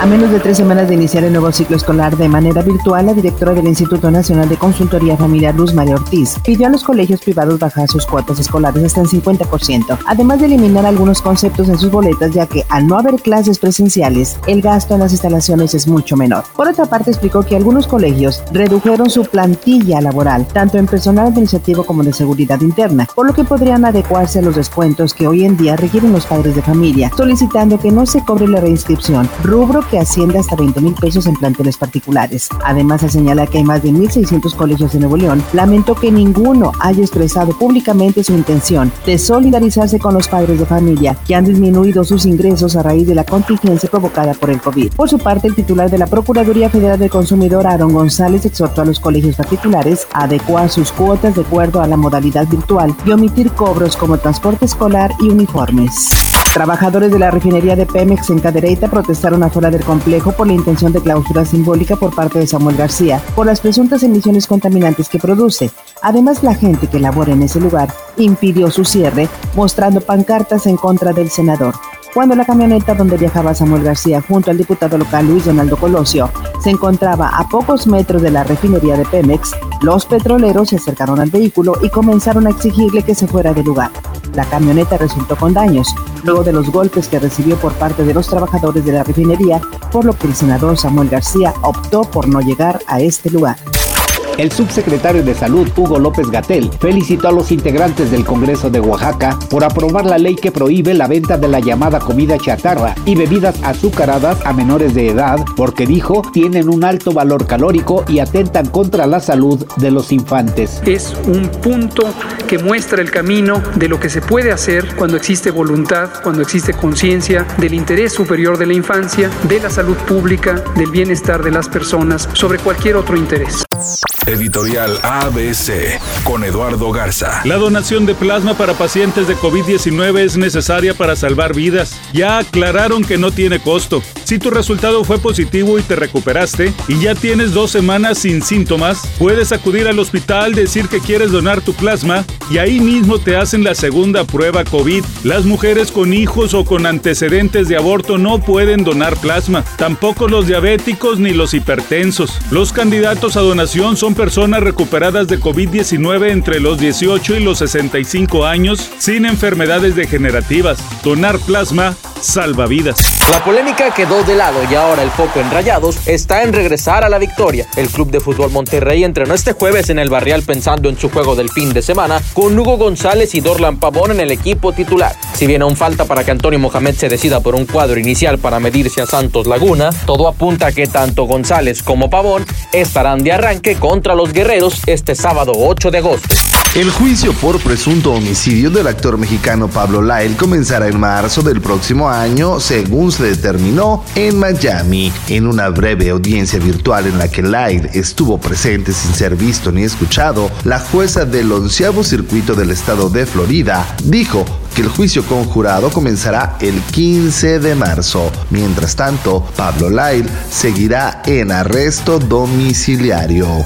A menos de tres semanas de iniciar el nuevo ciclo escolar de manera virtual, la directora del Instituto Nacional de Consultoría Familiar, Luz María Ortiz, pidió a los colegios privados bajar sus cuotas escolares hasta el 50%, además de eliminar algunos conceptos en sus boletas, ya que al no haber clases presenciales, el gasto en las instalaciones es mucho menor. Por otra parte, explicó que algunos colegios redujeron su plantilla laboral, tanto en personal administrativo como de seguridad interna, por lo que podrían adecuarse a los descuentos que hoy en día requieren los padres de familia, solicitando que no se cobre la reinscripción, rubro que asciende hasta 20 mil pesos en planteles particulares. Además, se señala que hay más de 1.600 colegios de Nuevo León. Lamentó que ninguno haya expresado públicamente su intención de solidarizarse con los padres de familia que han disminuido sus ingresos a raíz de la contingencia provocada por el COVID. Por su parte, el titular de la Procuraduría Federal del Consumidor, Aaron González, exhortó a los colegios particulares a adecuar sus cuotas de acuerdo a la modalidad virtual y omitir cobros como transporte escolar y uniformes. Trabajadores de la refinería de Pemex en Cadereyta protestaron afuera del complejo por la intención de clausura simbólica por parte de Samuel García por las presuntas emisiones contaminantes que produce. Además, la gente que labora en ese lugar impidió su cierre, mostrando pancartas en contra del senador. Cuando la camioneta donde viajaba Samuel García junto al diputado local Luis Donaldo Colosio se encontraba a pocos metros de la refinería de Pemex, los petroleros se acercaron al vehículo y comenzaron a exigirle que se fuera del lugar. La camioneta resultó con daños, luego de los golpes que recibió por parte de los trabajadores de la refinería, por lo que el senador Samuel García optó por no llegar a este lugar. El subsecretario de Salud, Hugo López Gatel, felicitó a los integrantes del Congreso de Oaxaca por aprobar la ley que prohíbe la venta de la llamada comida chatarra y bebidas azucaradas a menores de edad, porque dijo tienen un alto valor calórico y atentan contra la salud de los infantes. Es un punto que muestra el camino de lo que se puede hacer cuando existe voluntad, cuando existe conciencia del interés superior de la infancia, de la salud pública, del bienestar de las personas, sobre cualquier otro interés. Editorial ABC con Eduardo Garza. La donación de plasma para pacientes de COVID-19 es necesaria para salvar vidas. Ya aclararon que no tiene costo. Si tu resultado fue positivo y te recuperaste y ya tienes dos semanas sin síntomas, puedes acudir al hospital, decir que quieres donar tu plasma y ahí mismo te hacen la segunda prueba COVID. Las mujeres con hijos o con antecedentes de aborto no pueden donar plasma, tampoco los diabéticos ni los hipertensos. Los candidatos a donación son personas recuperadas de COVID-19 entre los 18 y los 65 años sin enfermedades degenerativas. Donar plasma salva vidas. La polémica quedó de lado y ahora el foco en Rayados está en regresar a la victoria. El Club de Fútbol Monterrey entrenó este jueves en el Barrial pensando en su juego del fin de semana con Hugo González y Dorlan Pavón en el equipo titular. Si bien aún falta para que Antonio Mohamed se decida por un cuadro inicial para medirse a Santos Laguna, todo apunta a que tanto González como Pavón estarán de arranque contra los guerreros este sábado 8 de agosto. El juicio por presunto homicidio del actor mexicano Pablo Lyle comenzará en marzo del próximo año, según se determinó en Miami. En una breve audiencia virtual en la que Lyle estuvo presente sin ser visto ni escuchado, la jueza del onceavo circuito del estado de Florida dijo que el juicio conjurado comenzará el 15 de marzo. Mientras tanto, Pablo Lyle seguirá en arresto domiciliario.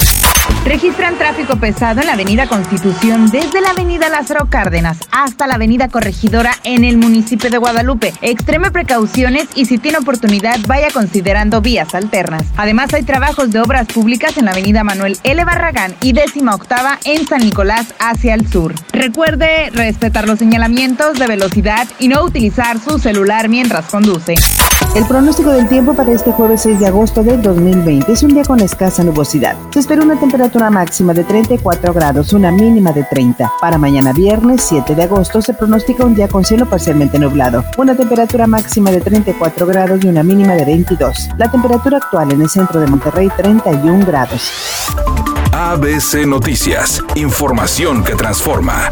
Registran tráfico pesado en la avenida Constitución desde la avenida Lázaro Cárdenas hasta la avenida Corregidora en el municipio de Guadalupe. Extreme precauciones y si tiene oportunidad vaya considerando vías alternas. Además hay trabajos de obras públicas en la avenida Manuel L. Barragán y décima octava en San Nicolás hacia el sur. Recuerde respetar los señalamientos de velocidad y no utilizar su celular mientras conduce. El pronóstico del tiempo para este jueves 6 de agosto del 2020 es un día con escasa nubosidad. Se espera una temperatura máxima de 34 grados, una mínima de 30. Para mañana viernes 7 de agosto se pronostica un día con cielo parcialmente nublado, una temperatura máxima de 34 grados y una mínima de 22. La temperatura actual en el centro de Monterrey 31 grados. ABC Noticias, información que transforma.